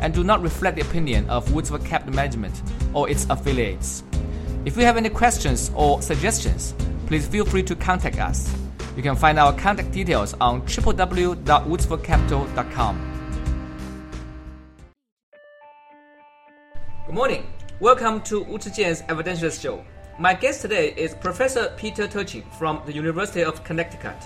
and do not reflect the opinion of Woodsford Capital Management or its affiliates. If you have any questions or suggestions, please feel free to contact us. You can find our contact details on www.woodsfordcapital.com. Good morning. Welcome to Wu Zhijian's Evidentialist Show. My guest today is Professor Peter Turchin from the University of Connecticut.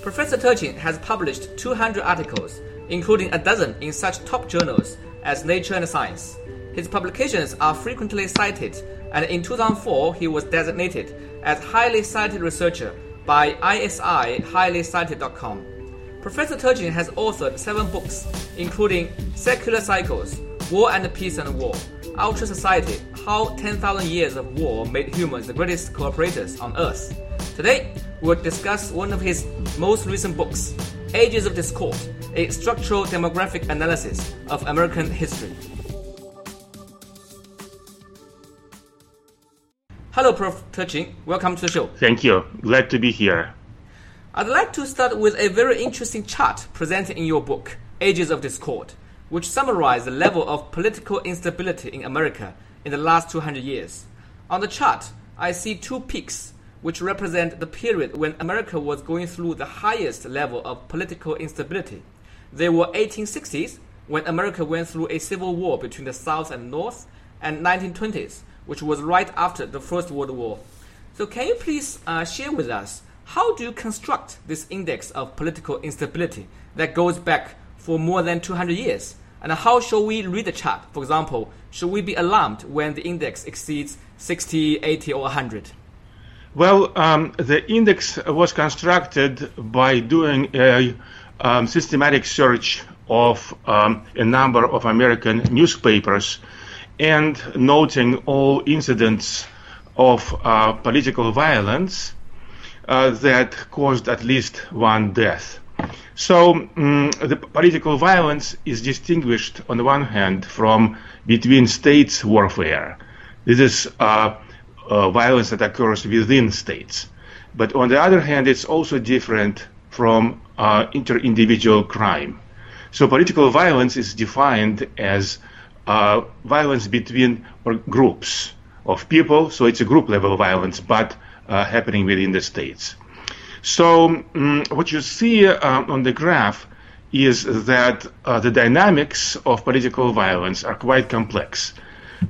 Professor Turchin has published 200 articles, including a dozen in such top journals as Nature and Science. His publications are frequently cited, and in 2004 he was designated as highly cited researcher by ISI highlycited.com. Professor Turchin has authored seven books, including Secular Cycles, War and Peace and War, Ultra Society, How 10,000 Years of War Made Humans the Greatest Cooperators on Earth. Today, we'll discuss one of his most recent books, Ages of Discord, a structural demographic analysis of American history. Hello, Prof. Turchin. Welcome to the show. Thank you. Glad to be here. I'd like to start with a very interesting chart presented in your book, Ages of Discord, which summarizes the level of political instability in America in the last 200 years. On the chart, I see two peaks, which represent the period when America was going through the highest level of political instability. They were 1860s, when America went through a civil war between the South and North, and 1920s, which was right after the First World War. So, can you please uh, share with us how do you construct this index of political instability that goes back for more than 200 years? And how shall we read the chart? For example, should we be alarmed when the index exceeds 60, 80, or 100? Well, um, the index was constructed by doing a um, systematic search of um, a number of American newspapers and noting all incidents of uh, political violence uh, that caused at least one death. So um, the political violence is distinguished on the one hand from between states warfare. This is uh, uh, violence that occurs within states. But on the other hand, it's also different from uh, inter-individual crime. So political violence is defined as uh, violence between groups of people. So it's a group level violence, but uh, happening within the states. So um, what you see uh, on the graph is that uh, the dynamics of political violence are quite complex.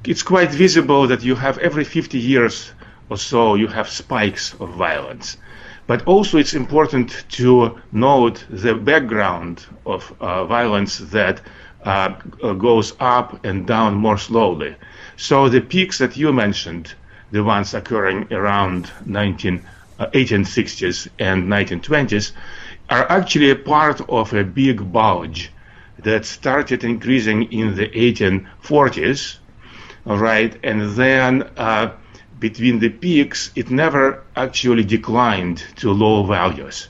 It's quite visible that you have every 50 years or so you have spikes of violence. But also it's important to note the background of uh, violence that uh, goes up and down more slowly. So the peaks that you mentioned, the ones occurring around 19, uh, 1860s and 1920s, are actually a part of a big bulge that started increasing in the 1840s, all right, and then uh, between the peaks, it never actually declined to low values,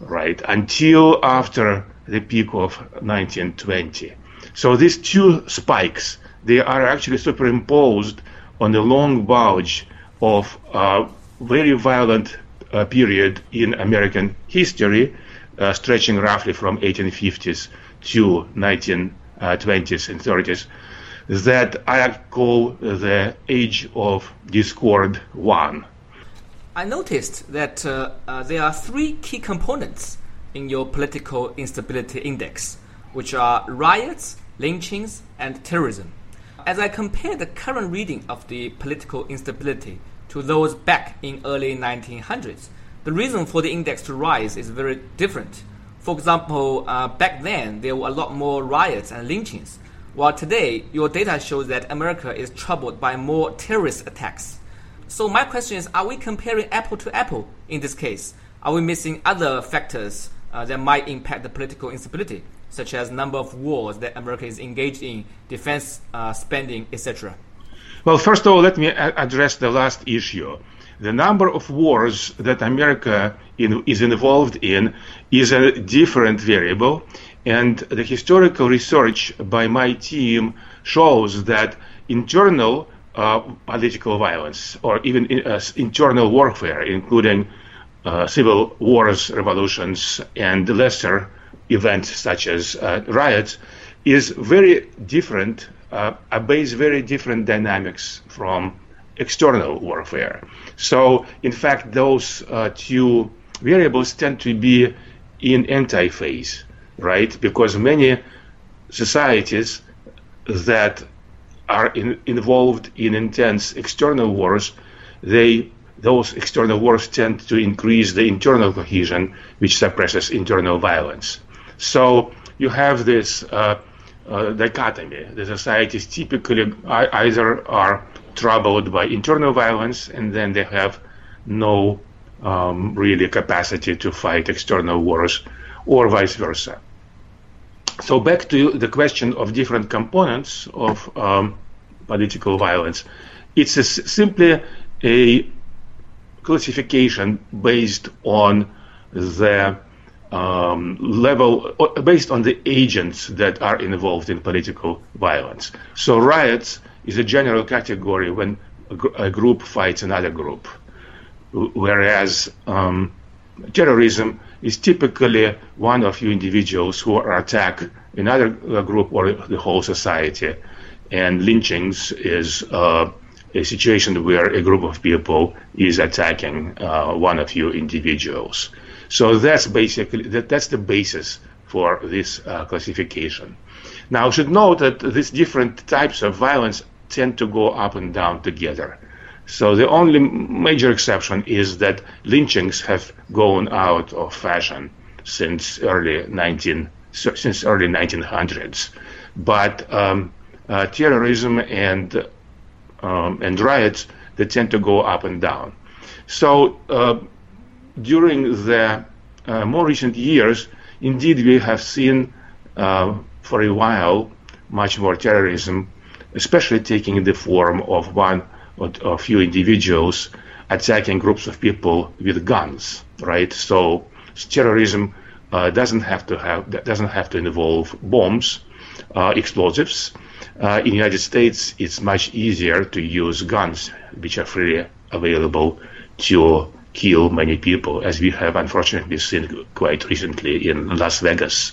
right, until after the peak of 1920. So these two spikes, they are actually superimposed on the long bulge of a very violent uh, period in American history, uh, stretching roughly from 1850s to 1920s and 30s, that I call the Age of Discord 1. I noticed that uh, uh, there are three key components in your political instability index, which are riots, lynchings, and terrorism. As I compare the current reading of the political instability to those back in early 1900s, the reason for the index to rise is very different. For example, uh, back then there were a lot more riots and lynchings, while today your data shows that America is troubled by more terrorist attacks. So my question is, are we comparing apple to apple in this case? Are we missing other factors uh, that might impact the political instability? such as number of wars that America is engaged in, defense uh, spending, etc.? Well, first of all, let me address the last issue. The number of wars that America in, is involved in is a different variable, and the historical research by my team shows that internal uh, political violence or even uh, internal warfare, including uh, civil wars, revolutions, and lesser events such as uh, riots, is very different, uh, obeys very different dynamics from external warfare. So, in fact, those uh, two variables tend to be in anti-phase, right? Because many societies that are in, involved in intense external wars, they those external wars tend to increase the internal cohesion, which suppresses internal violence. So you have this uh, uh, dichotomy. The societies typically either are troubled by internal violence, and then they have no um, really capacity to fight external wars, or vice versa. So back to the question of different components of um, political violence. It's a, simply a classification based on the um, level, based on the agents that are involved in political violence. So riots is a general category when a, gr- a group fights another group, whereas um, terrorism is typically one of few individuals who attack another group or the whole society and lynchings is uh, a situation where a group of people is attacking uh, one of you individuals. So that's basically that, that's the basis for this uh, classification. Now, I should note that these different types of violence tend to go up and down together. So the only major exception is that lynchings have gone out of fashion since early 19 since early 1900s, but um, uh, terrorism and um, and riots they tend to go up and down. So uh, during the uh, more recent years, indeed we have seen uh, for a while much more terrorism, especially taking the form of one or a few individuals attacking groups of people with guns, right? So terrorism uh, doesn't have to have doesn't have to involve bombs, uh, explosives. Uh, in the United States, it's much easier to use guns, which are freely available to kill many people, as we have unfortunately seen quite recently in Las Vegas.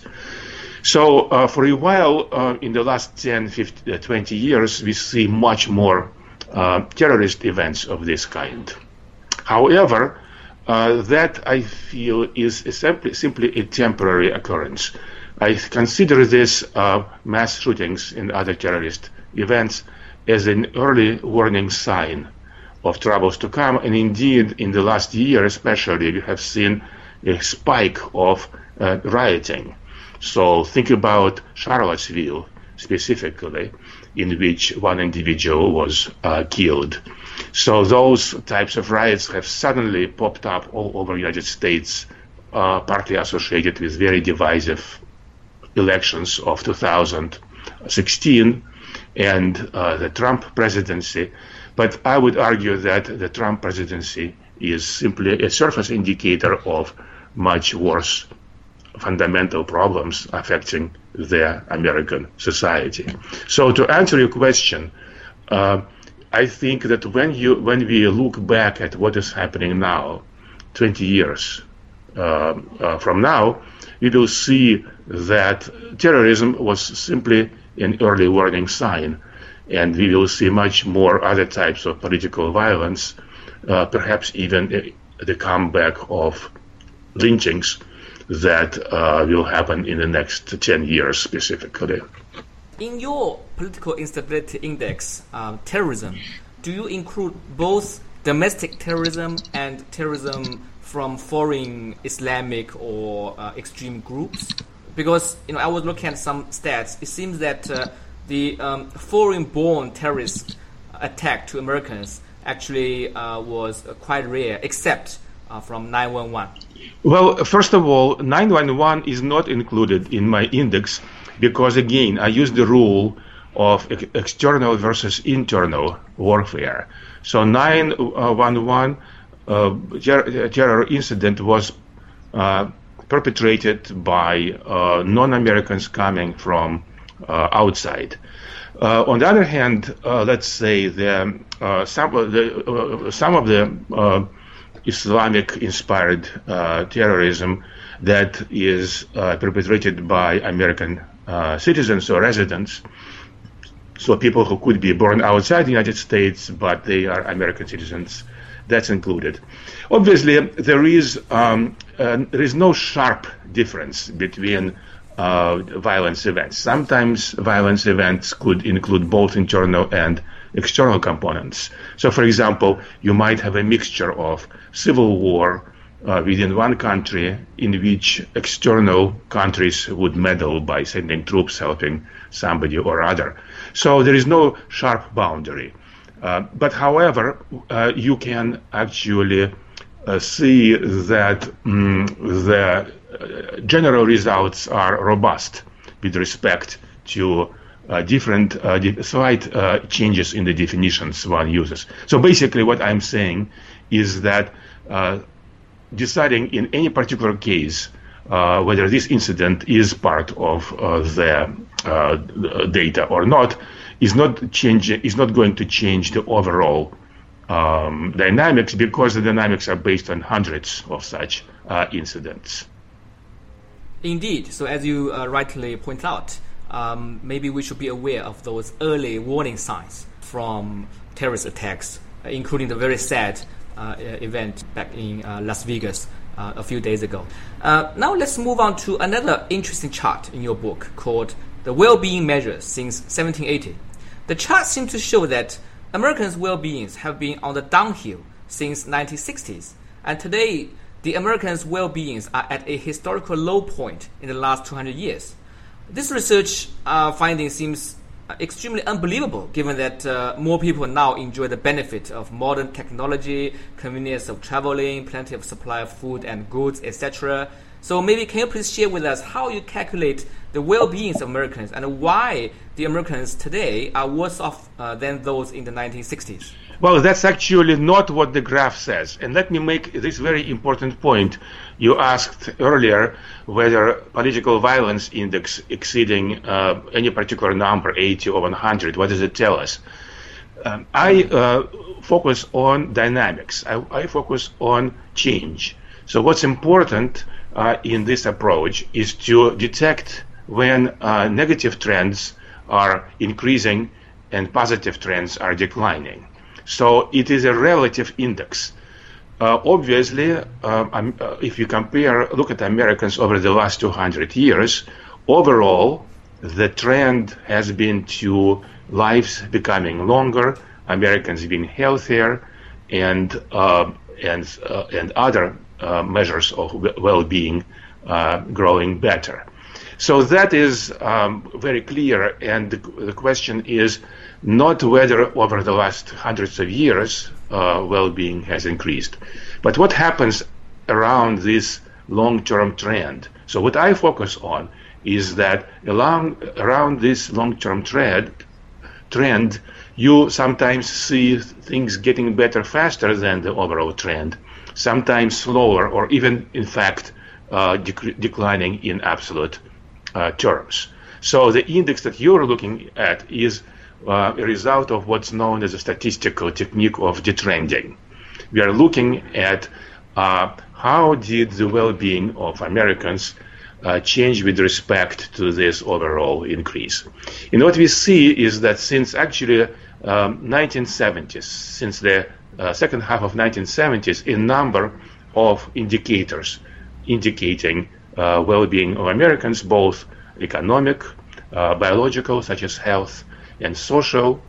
So, uh, for a while, uh, in the last 10, 50, uh, 20 years, we see much more terrorist events of this kind. However, uh, that I feel is simply, simply a temporary occurrence. I consider these uh, mass shootings and other terrorist events as an early warning sign of troubles to come. And indeed, in the last year, especially, we have seen a spike of uh, rioting. So think about Charlottesville specifically, in which one individual was uh, killed. So those types of riots have suddenly popped up all over the United States, uh, partly associated with very divisive elections of 2016 and uh, the Trump presidency. But I would argue that the Trump presidency is simply a surface indicator of much worse fundamental problems affecting the American society. So to answer your question, uh, I think that when you when we look back at what is happening now, 20 years uh, uh, from now, we will see that terrorism was simply an early warning sign, and we will see much more other types of political violence, uh, perhaps even the comeback of lynchings that uh, will happen in the next 10 years specifically. In your political instability index, um, terrorism, do you include both domestic terrorism and terrorism from foreign Islamic or uh, extreme groups? Because you know, I was looking at some stats. It seems that uh, the um, foreign-born terrorist attack to Americans actually uh, was quite rare, except uh, from 911? Well, first of all, 911 is not included in my index because, again, I use the rule of ex- external versus internal warfare. So 911 uh, ter- terror incident was uh, perpetrated by uh, non-Americans coming from uh, outside. Uh, on the other hand, uh, let's say the, some of the some of the Islamic-inspired terrorism that is perpetrated by American citizens or residents so people who could be born outside the United States, but they are American citizens, that's included. Obviously, there is um, uh, there is no sharp difference between uh, violence events. Sometimes violence events could include both internal and external components. So, for example, you might have a mixture of civil war uh, within one country in which external countries would meddle by sending troops helping somebody or other. So there is no sharp boundary. Uh, but however, uh, you can actually uh, see that um, the uh, general results are robust with respect to uh, different uh, slight changes in the definitions one uses. So basically, what I'm saying is that deciding in any particular case uh, whether this incident is part of uh, the uh, data or not is not change is not going to change the overall um, dynamics because the dynamics are based on hundreds of such uh, incidents. Indeed. So as you uh, rightly point out, um, maybe we should be aware of those early warning signs from terrorist attacks, including the very sad uh, event back in Las Vegas uh, a few days ago. Uh, now let's move on to another interesting chart in your book called The Well-Being Measures Since 1780. The chart seems to show that Americans' well-beings have been on the downhill since 1960s, and today the Americans' well-beings are at a historical low point in the last 200 years. This research uh, finding seems extremely unbelievable given that uh, more people now enjoy the benefit of modern technology, convenience of traveling, plenty of supply of food and goods, etc. So maybe can you please share with us how you calculate the well-being of Americans and why the Americans today are worse off uh, than those in the 1960s? Well, that's actually not what the graph says. And let me make this very important point. You asked earlier whether political violence index exceeding uh, any particular number, 80 or 100, what does it tell us? Um, I uh, focus on dynamics. I, I, focus on change. So what's important uh, in this approach is to detect when uh, negative trends are increasing and positive trends are declining. So it is a relative index. Uh, obviously, uh, uh, if you compare, look at Americans over the last 200 years, overall, the trend has been to lives becoming longer, Americans being healthier, and uh, and uh, and other uh, measures of well-being growing better. So that is um, very clear, and the, the, question is not whether over the last hundreds of years uh, well-being has increased, but what happens around this long-term trend. So what I focus on is that along, around this long-term trend, trend, you sometimes see things getting better faster than the overall trend, sometimes slower, or even, in fact, uh, dec- declining in absolute uh, terms. So the index that you're looking at is uh, a result of what's known as a statistical technique of detrending. We are looking at uh, how did the well-being of Americans uh, change with respect to this overall increase. And what we see is that since actually um, 1970s, since the uh, second half of 1970s, a number of indicators indicating uh, well-being of Americans, both economic, uh, biological, such as health, and social,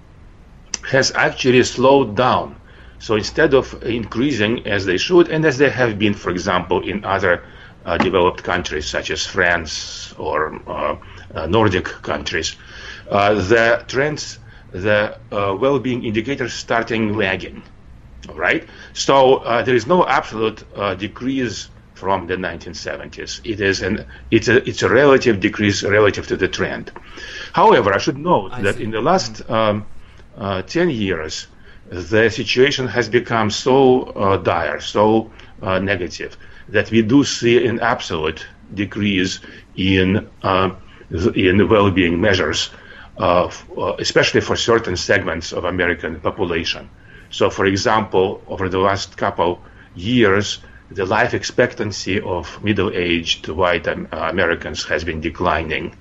has actually slowed down. So instead of increasing as they should, and as they have been, for example, in other uh, developed countries such as France or uh, uh, Nordic countries, uh, the trends, the uh, well-being indicators starting lagging. right? So uh, there is no absolute decrease from the 1970s. It is an it's a it's a relative decrease relative to the trend. However, I should note I that see. in the last um, uh, 10 years, the situation has become so uh, dire, so uh, negative, that we do see an absolute decrease in uh, in well-being measures, uh, especially for certain segments of American population. So, for example, over the last couple years, the life expectancy of middle-aged white Americans has been declining.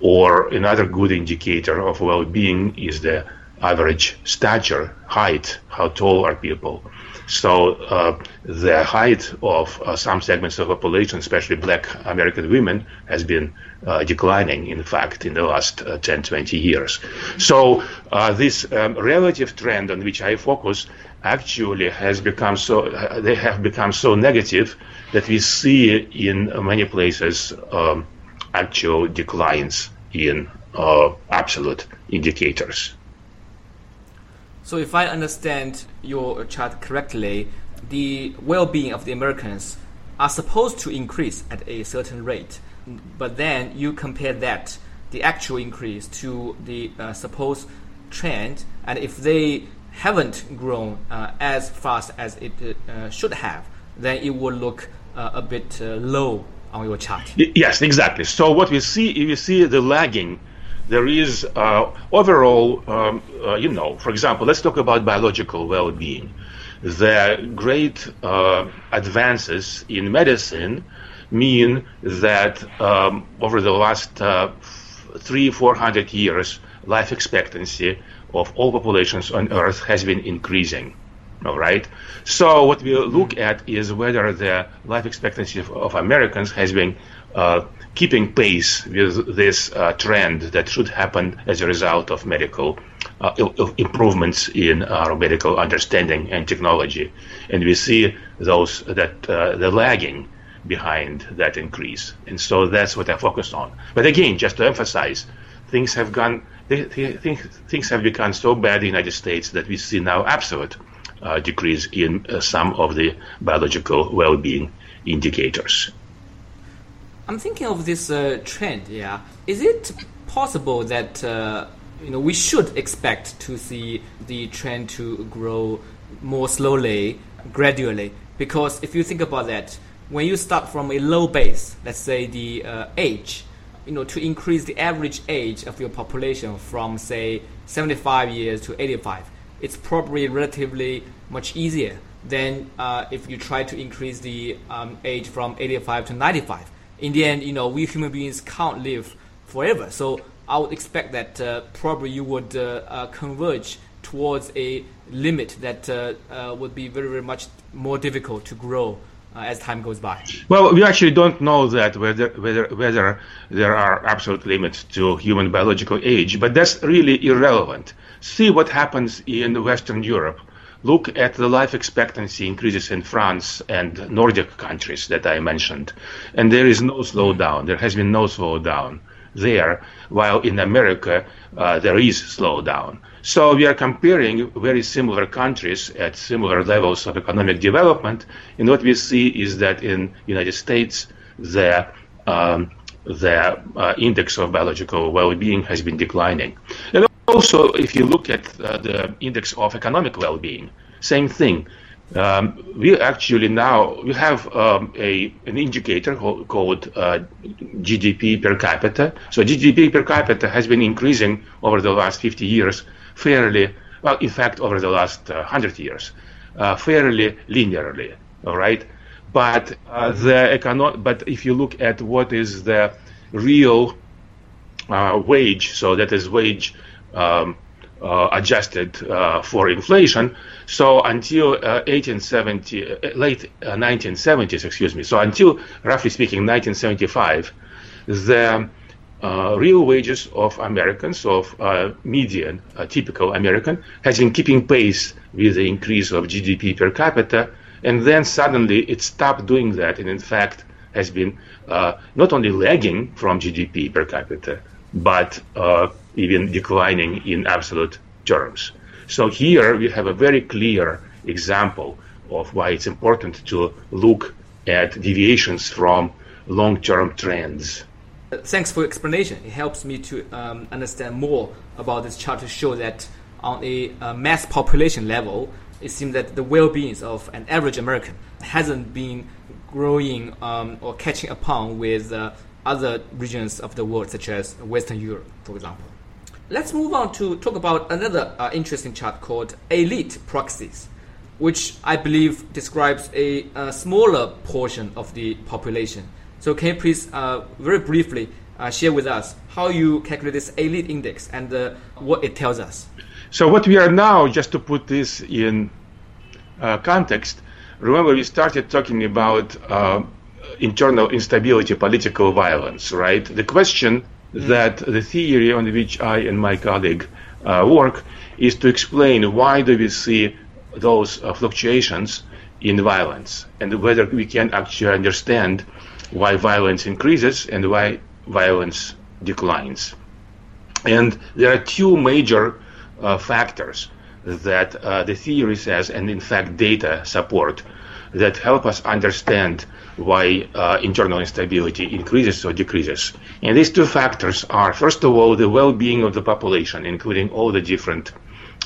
Or another good indicator of well-being is the average stature, height, how tall are people. So uh, the height of uh, some segments of population, especially black American women, has been uh, declining, in fact, in the last uh, 10, 20 years. So uh, this um, relative trend on which I focus actually has become so, uh, they have become so negative that we see in many places um, actual declines in absolute indicators. So if I understand your chart correctly, the well-being of the Americans are supposed to increase at a certain rate, but then you compare that the actual increase to the uh, supposed trend, and if they haven't grown uh, as fast as it uh, should have, then it will look uh, a bit low on your chart. Yes, exactly. So what we see, we see the lagging there is uh, overall, um, uh, you know, for example, let's talk about biological well-being. The great uh, advances in medicine mean that um, over the last three, four hundred years, life expectancy of all populations on Earth has been increasing. All right. So what we look at is whether the life expectancy of, of Americans has been uh, keeping pace with this uh, trend that should happen as a result of medical uh, improvements in our medical understanding and technology. And we see those that uh, the lagging behind that increase. And so that's what I focused on. But again, just to emphasize, things have gone, things have become so bad in the United States that we see now absolute uh, decrease in uh, some of the biological well-being indicators. I'm thinking of this uh, trend. Yeah, is it possible that uh, you know we should expect to see the trend to grow more slowly, gradually? Because if you think about that, when you start from a low base, let's say the uh, age, you know, to increase the average age of your population from say 75 years to 85, it's probably relatively much easier than uh, if you try to increase the um, age from 85 to 95 in the end, you know, we human beings can't live forever. So I would expect that uh, probably you would uh, uh, converge towards a limit that uh, would be very, very much more difficult to grow uh, as time goes by. Well, we actually don't know that whether whether whether there are absolute limits to human biological age, but that's really irrelevant. See what happens in Western Europe look at the life expectancy increases in France and Nordic countries that I mentioned, and there is no slowdown. There has been no slowdown there, while in America uh, there is slowdown. So we are comparing very similar countries at similar levels of economic development, and what we see is that in United States the um, the uh, index of biological well-being has been declining. And also, if you look at uh, the index of economic well-being, same thing. Um, we actually now we have um, a an indicator called uh, GDP per capita. So GDP per capita has been increasing over the last 50 years fairly well. In fact, over the last uh, 100 years, uh, fairly linearly. All right, but uh, the econo- But if you look at what is the real uh, wage, so that is wage um, uh, adjusted uh, for inflation. So until 1870, uh, late 1970s, excuse me. So until roughly speaking 1975, the uh, real wages of Americans, of uh, median, uh, typical American, has been keeping pace with the increase of GDP per capita, and then suddenly it stopped doing that, and in fact has been not only lagging from GDP per capita, but even declining in absolute terms. So here we have a very clear example of why it's important to look at deviations from long-term trends. Thanks for your explanation. It helps me to um, understand more about this chart to show that on a mass population level, it seems that the well-being of an average American hasn't been growing um, or catching upon with uh, other regions of the world, such as Western Europe, for example. Let's move on to talk about another uh, interesting chart called elite proxies, which I believe describes a, a smaller portion of the population. So, can you please uh, very briefly uh, share with us how you calculate this elite index and uh, what it tells us? So, what we are now, just to put this in uh, context, remember we started talking about uh, internal instability, political violence, right? The question mm. that the theory on which I and my colleague uh, work is to explain why do we see those uh, fluctuations in violence and whether we can actually understand why violence increases and why violence declines. And there are two major uh, factors that uh, the theory says, and in fact data support, that help us understand why uh, internal instability increases or decreases. And these two factors are, first of all, the well-being of the population, including all the different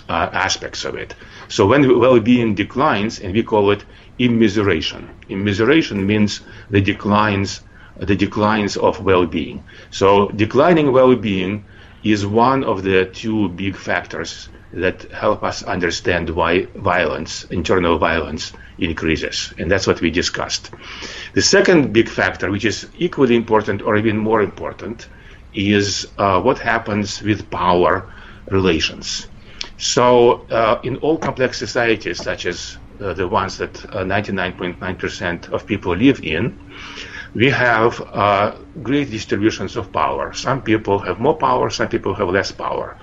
uh, aspects of it. So when well-being declines, and we call it immiseration. Immiseration means the declines, the declines of well-being. So declining well-being is one of the two big factors that help us understand why violence, internal violence, increases. And that's what we discussed. The second big factor, which is equally important or even more important, is uh, what happens with power relations. So, uh, in all complex societies, such as uh, the ones that 99.9% uh, of people live in, we have uh, great distributions of power. Some people have more power, some people have less power.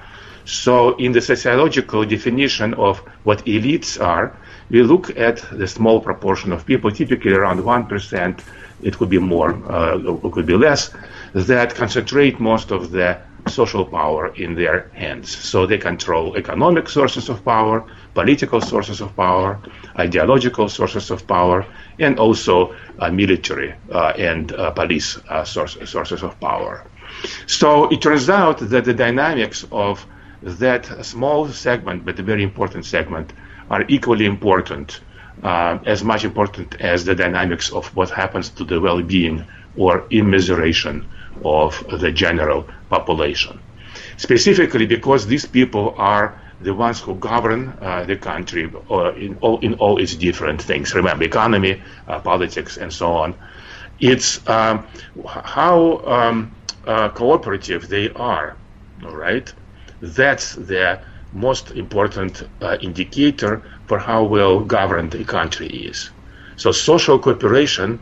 So, in the sociological definition of what elites are, we look at the small proportion of people, typically around 1%, it could be more, uh, it could be less, that concentrate most of the social power in their hands. So they control economic sources of power, political sources of power, ideological sources of power, and also uh, military uh, and uh, police uh, source, sources of power. So it turns out that the dynamics of that small segment, but a very important segment, are equally important, uh, as much important as the dynamics of what happens to the well-being or immiseration of the general population. Specifically because these people are the ones who govern uh, the country uh, in, all, in all its different things. Remember, economy, uh, politics, and so on. It's um, how um, uh, cooperative they are, all right? That's the most important uh, indicator for how well governed a country is. So social cooperation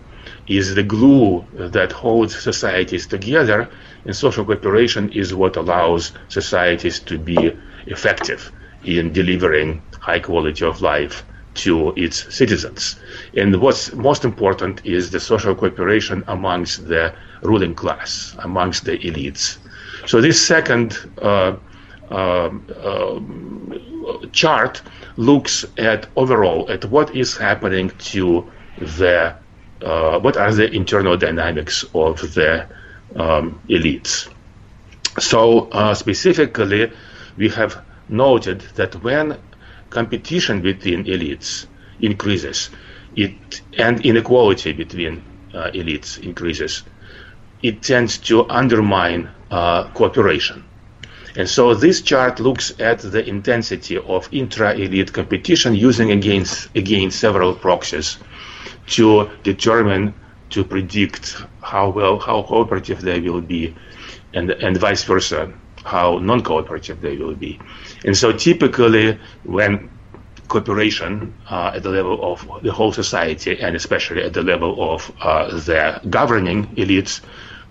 is the glue that holds societies together, and social cooperation is what allows societies to be effective in delivering high quality of life to its citizens. And what's most important is the social cooperation amongst the ruling class, amongst the elites. So this second uh, uh, uh, chart looks at overall at what is happening to the uh, what are the internal dynamics of the um, elites. So uh, specifically, we have noted that when competition between elites increases, it and inequality between uh, elites increases, it tends to undermine uh, cooperation. And so this chart looks at the intensity of intra-elite competition using against again several proxies to determine to predict how well how cooperative they will be and and vice versa how non-cooperative they will be. And so typically when cooperation uh, at the level of the whole society and especially at the level of uh, the governing elites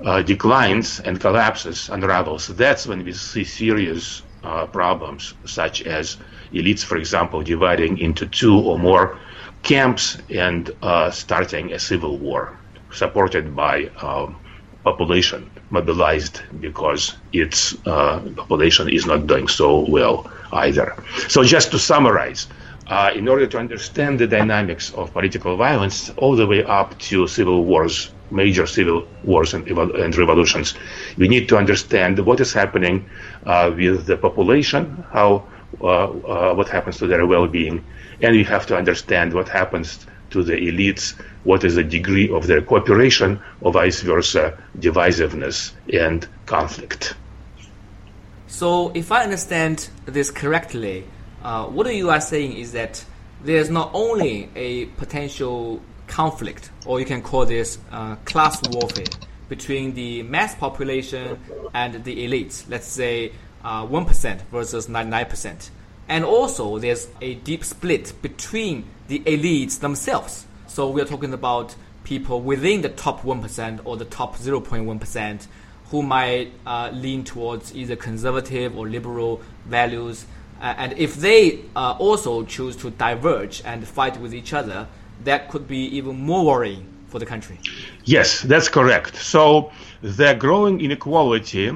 uh, declines and collapses, unravels, that's when we see serious uh, problems, such as elites, for example, dividing into two or more camps and uh, starting a civil war, supported by um, population mobilized because its uh, population is not doing so well either. So, just to summarize, uh, in order to understand the dynamics of political violence all the way up to civil wars, major civil wars and, and revolutions, we need to understand what is happening uh, with the population, how uh, uh, what happens to their well-being, and we have to understand what happens to the elites, what is the degree of their cooperation, or vice versa, divisiveness and conflict. So, if I understand this correctly, uh, what you are saying is that there's not only a potential conflict, or you can call this uh, class warfare, between the mass population and the elites, let's say uh, 1% versus 99%. And also, there's a deep split between the elites themselves. So, we're talking about people within the top 1% or the top 0.1% who might uh, lean towards either conservative or liberal values. Uh, and if they uh, also choose to diverge and fight with each other, that could be even more worrying for the country. Yes, that's correct. So the growing inequality,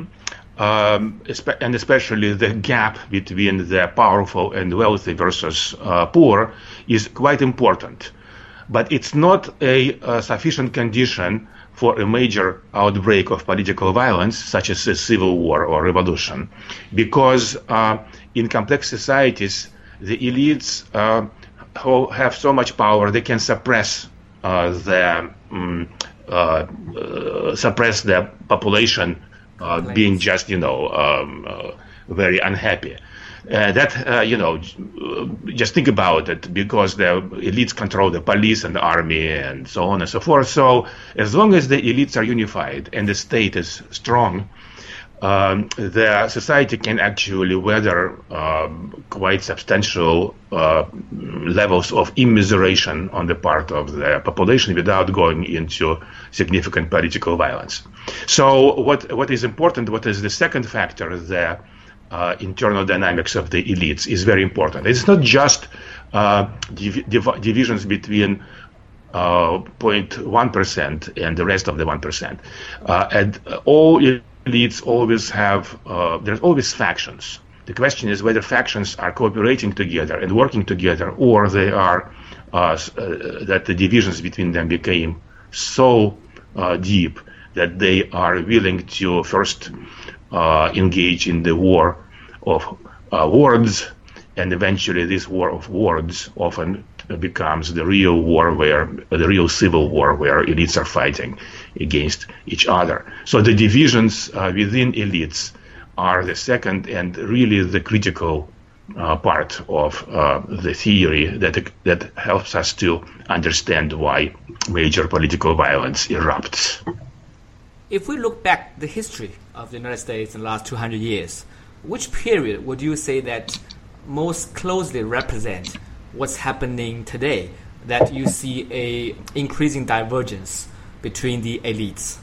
um, and especially the gap between the powerful and wealthy versus uh, poor, is quite important. But it's not a, a sufficient condition for a major outbreak of political violence, such as a civil war or revolution, because uh, in complex societies, the elites uh, who have so much power, they can suppress uh, the um, suppress the population being just, you know, um, very unhappy. Uh, that uh, you know, just think about it, because the elites control the police and the army and so on and so forth. So as long as the elites are unified and the state is strong, um, the society can actually weather um, quite substantial uh, levels of immiseration on the part of the population without going into significant political violence. So what what is important? What is the second factor? The uh, internal dynamics of the elites is very important. It's not just uh, div- div- divisions between uh, 0.1% and the rest of the 1%. Uh, and all elites always have, uh, there's always factions. The question is whether factions are cooperating together and working together, or they are, uh, that the divisions between them became so deep that they are willing to first uh, engage in the war of uh, words, and eventually this war of words often becomes the real war where the real civil war where elites are fighting against each other. So the divisions uh, within elites are the second and really the critical uh, part of uh, the theory that that helps us to understand why major political violence erupts. If we look back the history of the United States in the last 200 years, which period would you say that most closely represent what's happening today that you see a increasing divergence between the elites?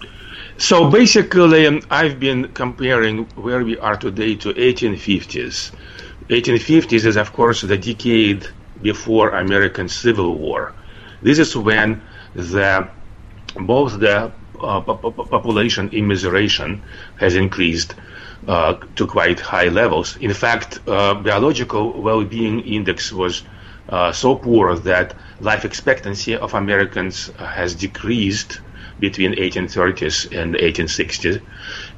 So basically, um, I've been comparing where we are today to 1850s. 1850s is, of course, the decade before American Civil War. This is when the both the uh, population immiseration has increased uh, to quite high levels. In fact, uh, biological well-being index was so poor that life expectancy of Americans has decreased between 1830s and 1860s,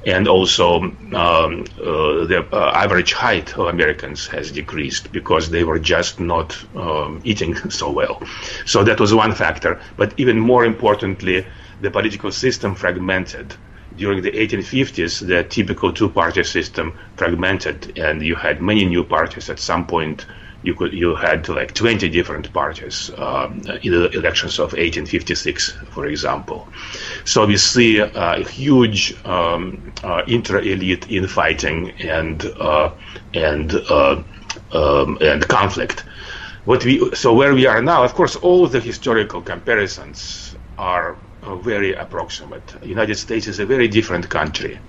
and also um, uh, the uh, average height of Americans has decreased because they were just not um, eating so well. So that was one factor. But even more importantly, the political system fragmented. During the 1850s, the typical two-party system fragmented, and you had many new parties. At some point, you could you had like 20 different parties um, in the elections of 1856, for example. So we see a huge um, uh, intra-elite infighting and uh, and uh, um, and conflict. What we so where we are now, of course, all the historical comparisons are very approximate. United States is a very different country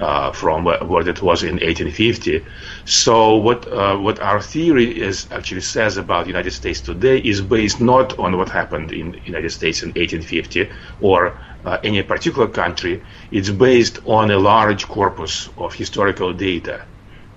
uh, from what it was in 1850. So what uh, what our theory is actually says about United States today is based not on what happened in United States in 1850 or uh, any particular country. It's based on a large corpus of historical data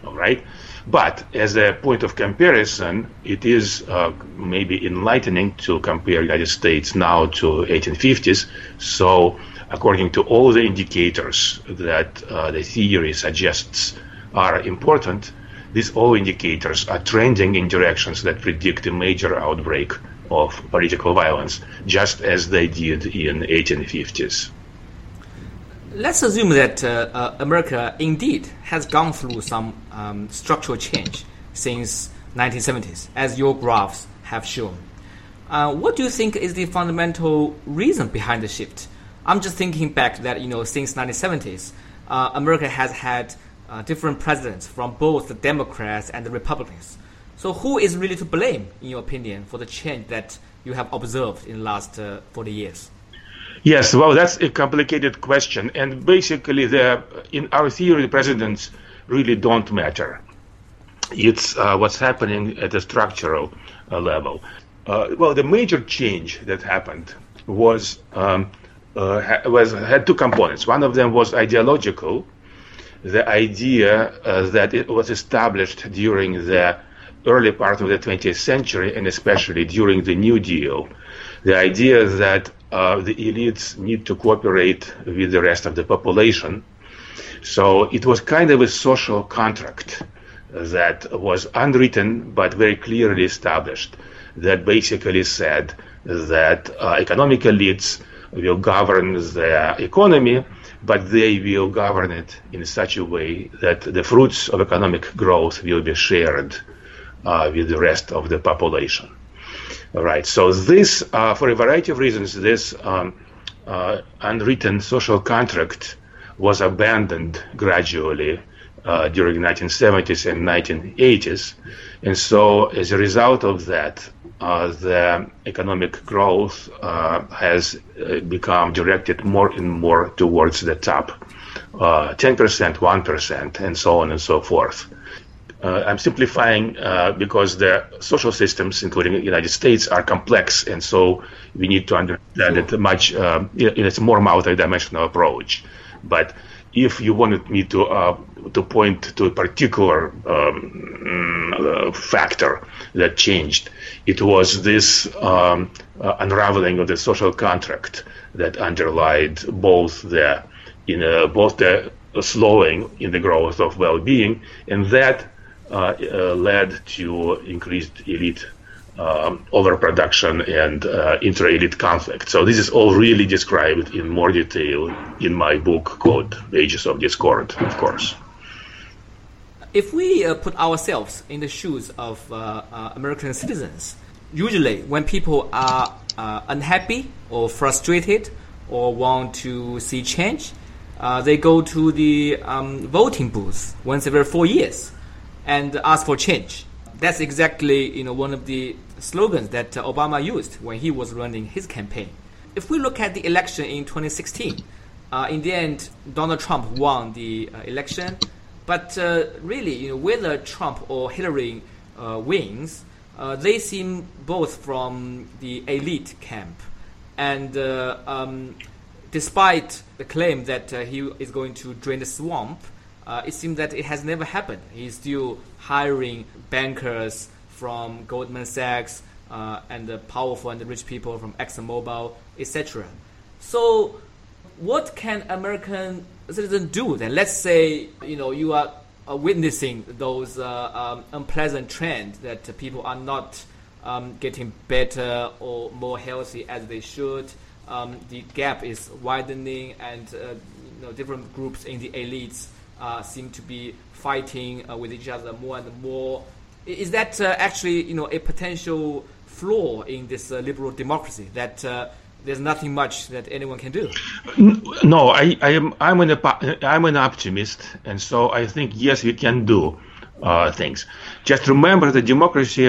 All right. But as a point of comparison, it is uh, maybe enlightening to compare United States now to 1850s. So, according to all the indicators that uh, the theory suggests are important, these all indicators are trending in directions that predict a major outbreak of political violence, just as they did in 1850s. Let's assume that uh, uh, America indeed has gone through some um, structural change since 1970s, as your graphs have shown. Uh, what do you think is the fundamental reason behind the shift? I'm just thinking back that you know since 1970s, uh, America has had uh, different presidents from both the Democrats and the Republicans. So who is really to blame, in your opinion, for the change that you have observed in the last uh, 40 years? Yes, well, that's a complicated question, and basically, the in our theory, the presidents really don't matter. It's uh, what's happening at the structural uh, level. Uh, well, the major change that happened was um, uh, was had two components. One of them was ideological, the idea uh, that it was established during the early part of the 20th century, and especially during the New Deal, the idea that uh, the elites need to cooperate with the rest of the population. So it was kind of a social contract that was unwritten but very clearly established that basically said that uh, economic elites will govern the economy, but they will govern it in such a way that the fruits of economic growth will be shared uh, with the rest of the population. All right. So this, uh, for a variety of reasons, this um, uh, unwritten social contract was abandoned gradually uh, during the 1970s and 1980s, and so as a result of that, the economic growth uh, has uh, become directed more and more towards the top, 10%, 1%, and so on and so forth. Uh, I'm simplifying uh, because the social systems, including the United States, are complex, and so we need to understand it much uh, in a more multi-dimensional approach. But if you wanted me to uh, to point to a particular um, uh, factor that changed, it was this um, uh, unraveling of the social contract that underlied both the in both the slowing in the growth of well-being and that uh, uh, led to increased elite um, overproduction and uh, inter-elite conflict. So this is all really described in more detail in my book called Ages of Discord, of course. If we uh, put ourselves in the shoes of uh, uh, American citizens, usually when people are unhappy or frustrated or want to see change, they go to the um, voting booth once every four years and ask for change. That's exactly you know one of the slogans that uh, Obama used when he was running his campaign. If we look at the election in 2016, uh, in the end, Donald Trump won the uh, election, but uh, really, you know, whether Trump or Hillary uh, wins, uh, they seem both from the elite camp, and um, despite the claim that he is going to drain the swamp uh, it seems that it has never happened. He's still hiring bankers from Goldman Sachs uh, and the powerful and the rich people from ExxonMobil, etc. So, what can American citizens do then? Let's say you know you are uh, witnessing those uh, um, unpleasant trends that people are not um, getting better or more healthy as they should. Um, the gap is widening, and uh, you know, different groups in the elites uh, seem to be fighting uh, with each other more and more. Is that uh, actually, you know, a potential flaw in this liberal democracy that there's nothing much that anyone can do? No, I, I am I'm an I'm an optimist, and so I think yes, we can do uh, things. Just remember that democracy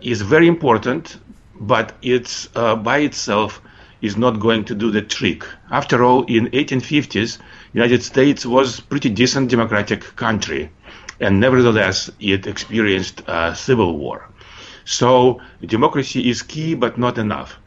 is very important, but it's by itself is not going to do the trick. After all, in 1850s, United States was pretty decent democratic country, and nevertheless, it experienced a civil war. So democracy is key, but not enough.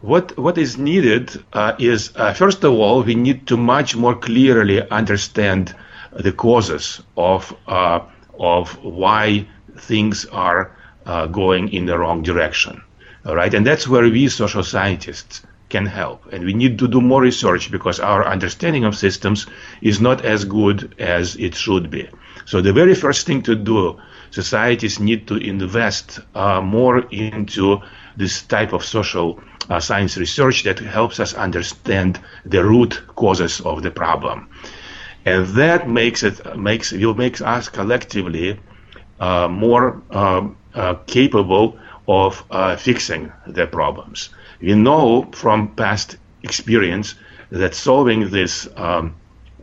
What what is needed uh, is uh, first of all, we need to much more clearly understand the causes of uh, of why things are uh, going in the wrong direction. All right, and that's where we social scientists can help. And we need to do more research because our understanding of systems is not as good as it should be. So the very first thing to do, societies need to invest uh, more into this type of social science research that helps us understand the root causes of the problem. And that makes it makes will make us collectively uh, more uh, uh, capable of uh, fixing the problems. We know from past experience that solving this um,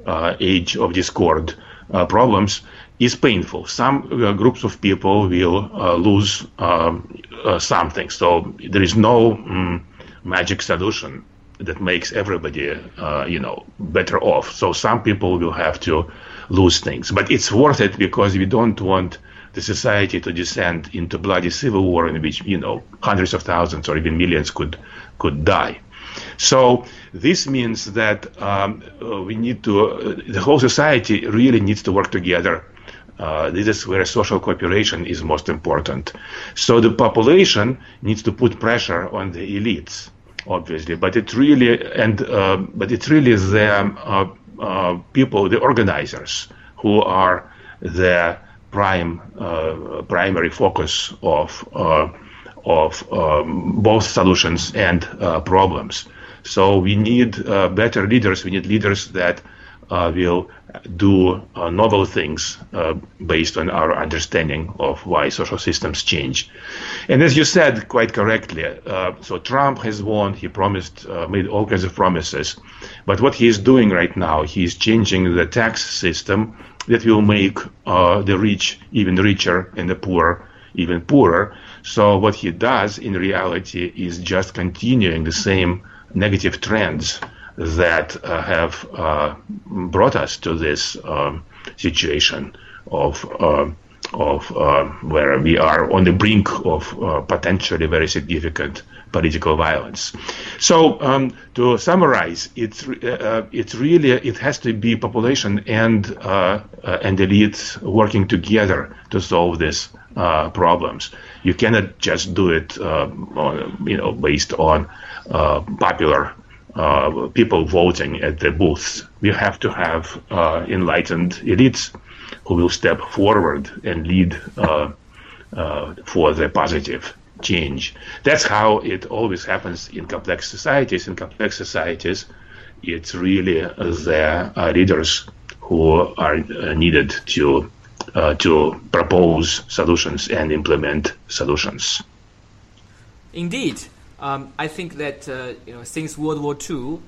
uh, age of discord uh, problems is painful. Some uh, groups of people will lose um, something. So there is no um, magic solution that makes everybody, you know, better off. So some people will have to lose things, but it's worth it because we don't want the society to descend into bloody civil war in which you know hundreds of thousands or even millions could could die. So this means that um, uh, we need to uh, the whole society really needs to work together. Uh, this is where social cooperation is most important. So the population needs to put pressure on the elites, obviously, but it really and uh, but it's really the um, uh, people, the organizers, who are the prime uh, primary focus of uh, of um, both solutions and uh, problems. So we need better leaders. We need leaders that Uh, will do uh, novel things uh, based on our understanding of why social systems change. And as you said quite correctly, so Trump has won. He promised, made all kinds of promises, but what he is doing right now, he is changing the tax system that will make uh, the rich even richer and the poor even poorer. So what he does in reality is just continuing the same negative trends that uh, have uh, brought us to this um, situation of uh, of uh, where we are on the brink of uh, potentially very significant political violence. So um, to summarize, it's uh, it's really it has to be population and uh, uh, and elites working together to solve these uh, problems. You cannot just do it, on, you know, based on popular. People voting at the booths. We have to have enlightened elites who will step forward and lead uh, uh, for the positive change. That's how it always happens in complex societies. In complex societies, it's really the uh, leaders who are uh, needed to uh, to propose solutions and implement solutions. Indeed, um, I think that uh, you know since World War II,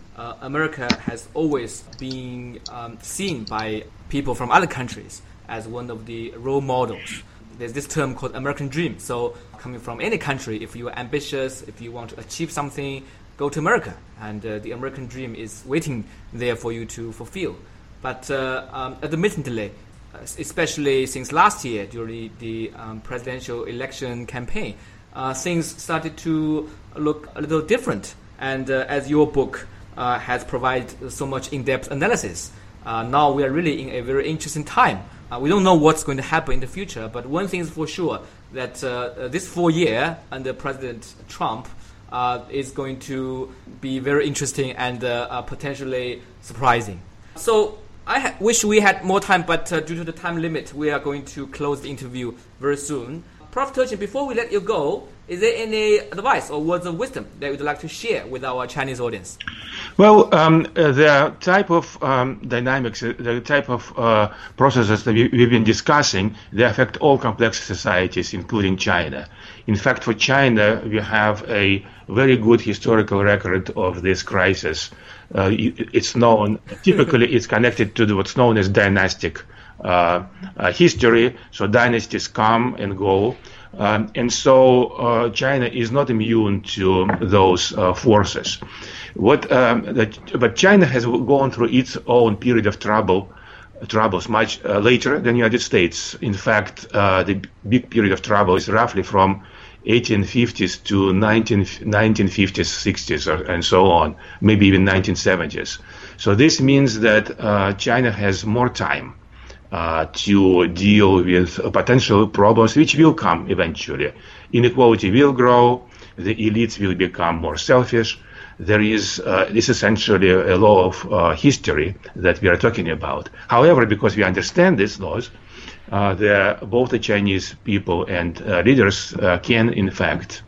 America has always been um, seen by people from other countries as one of the role models. There's this term called American Dream. So, coming from any country, if you are ambitious, if you want to achieve something, go to America, and uh, the American Dream is waiting there for you to fulfill. But uh, um, admittedly, uh, especially since last year during the um, presidential election campaign, uh, things started to look a little different. And uh, as your book uh, has provided so much in-depth analysis, now we are really in a very interesting time uh, we don't know what's going to happen in the future, but one thing is for sure that uh, this four year under President Trump uh, is going to be very interesting and uh, uh, potentially surprising. So I wish we had more time, but uh, due to the time limit, we are going to close the interview very soon. Prof. Turchin, before we let you go, is there any advice or words of wisdom that you'd like to share with our Chinese audience? Well, um, uh, the type of um, dynamics, uh, the type of uh, processes that we, have been discussing, they affect all complex societies, including China. In fact, for China, we have a very good historical record of this crisis. Uh, it's known, typically, it's connected to what's known as dynastic history. So dynasties come and go. Um, and so uh, China is not immune to those uh, forces. What, um, but China has gone through its own period of trouble, troubles much uh, later than the United States. In fact, uh, the big period of trouble is roughly from 1850s to 19, 1950s, 60s, and so on, maybe even 1970s. So this means that China has more time uh, to deal with potential problems which will come eventually. Inequality will grow, the elites will become more selfish. There is uh, this essentially a law of uh, history that we are talking about. However, because we understand these laws, uh, the, both the Chinese people and uh, leaders uh, can, in fact,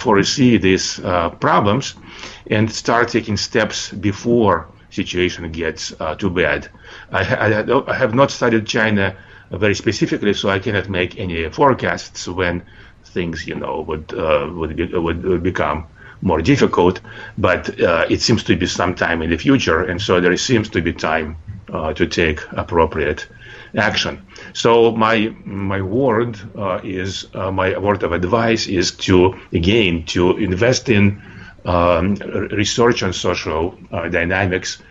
foresee these problems and start taking steps before situation gets too bad. I, I, I, have not studied China very specifically, so I cannot make any forecasts when things, you know, would would, be, would become more difficult. But uh, it seems to be sometime in the future, and so there seems to be time uh, to take appropriate action. So my my word uh, is uh, my word of advice is to again to invest in um, research on social uh, dynamics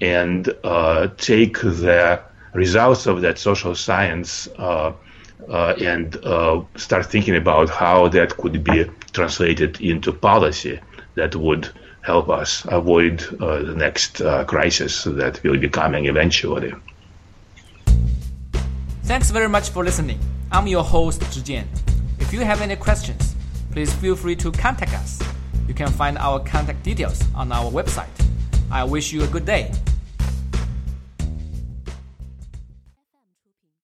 and uh, take the results of that social science uh, uh, and start thinking about how that could be translated into policy that would help us avoid the next crisis that will be coming eventually. Thanks very much for listening. I'm your host, Zhijian. If you have any questions, please feel free to contact us. You can find our contact details on our website. I wish you a good day.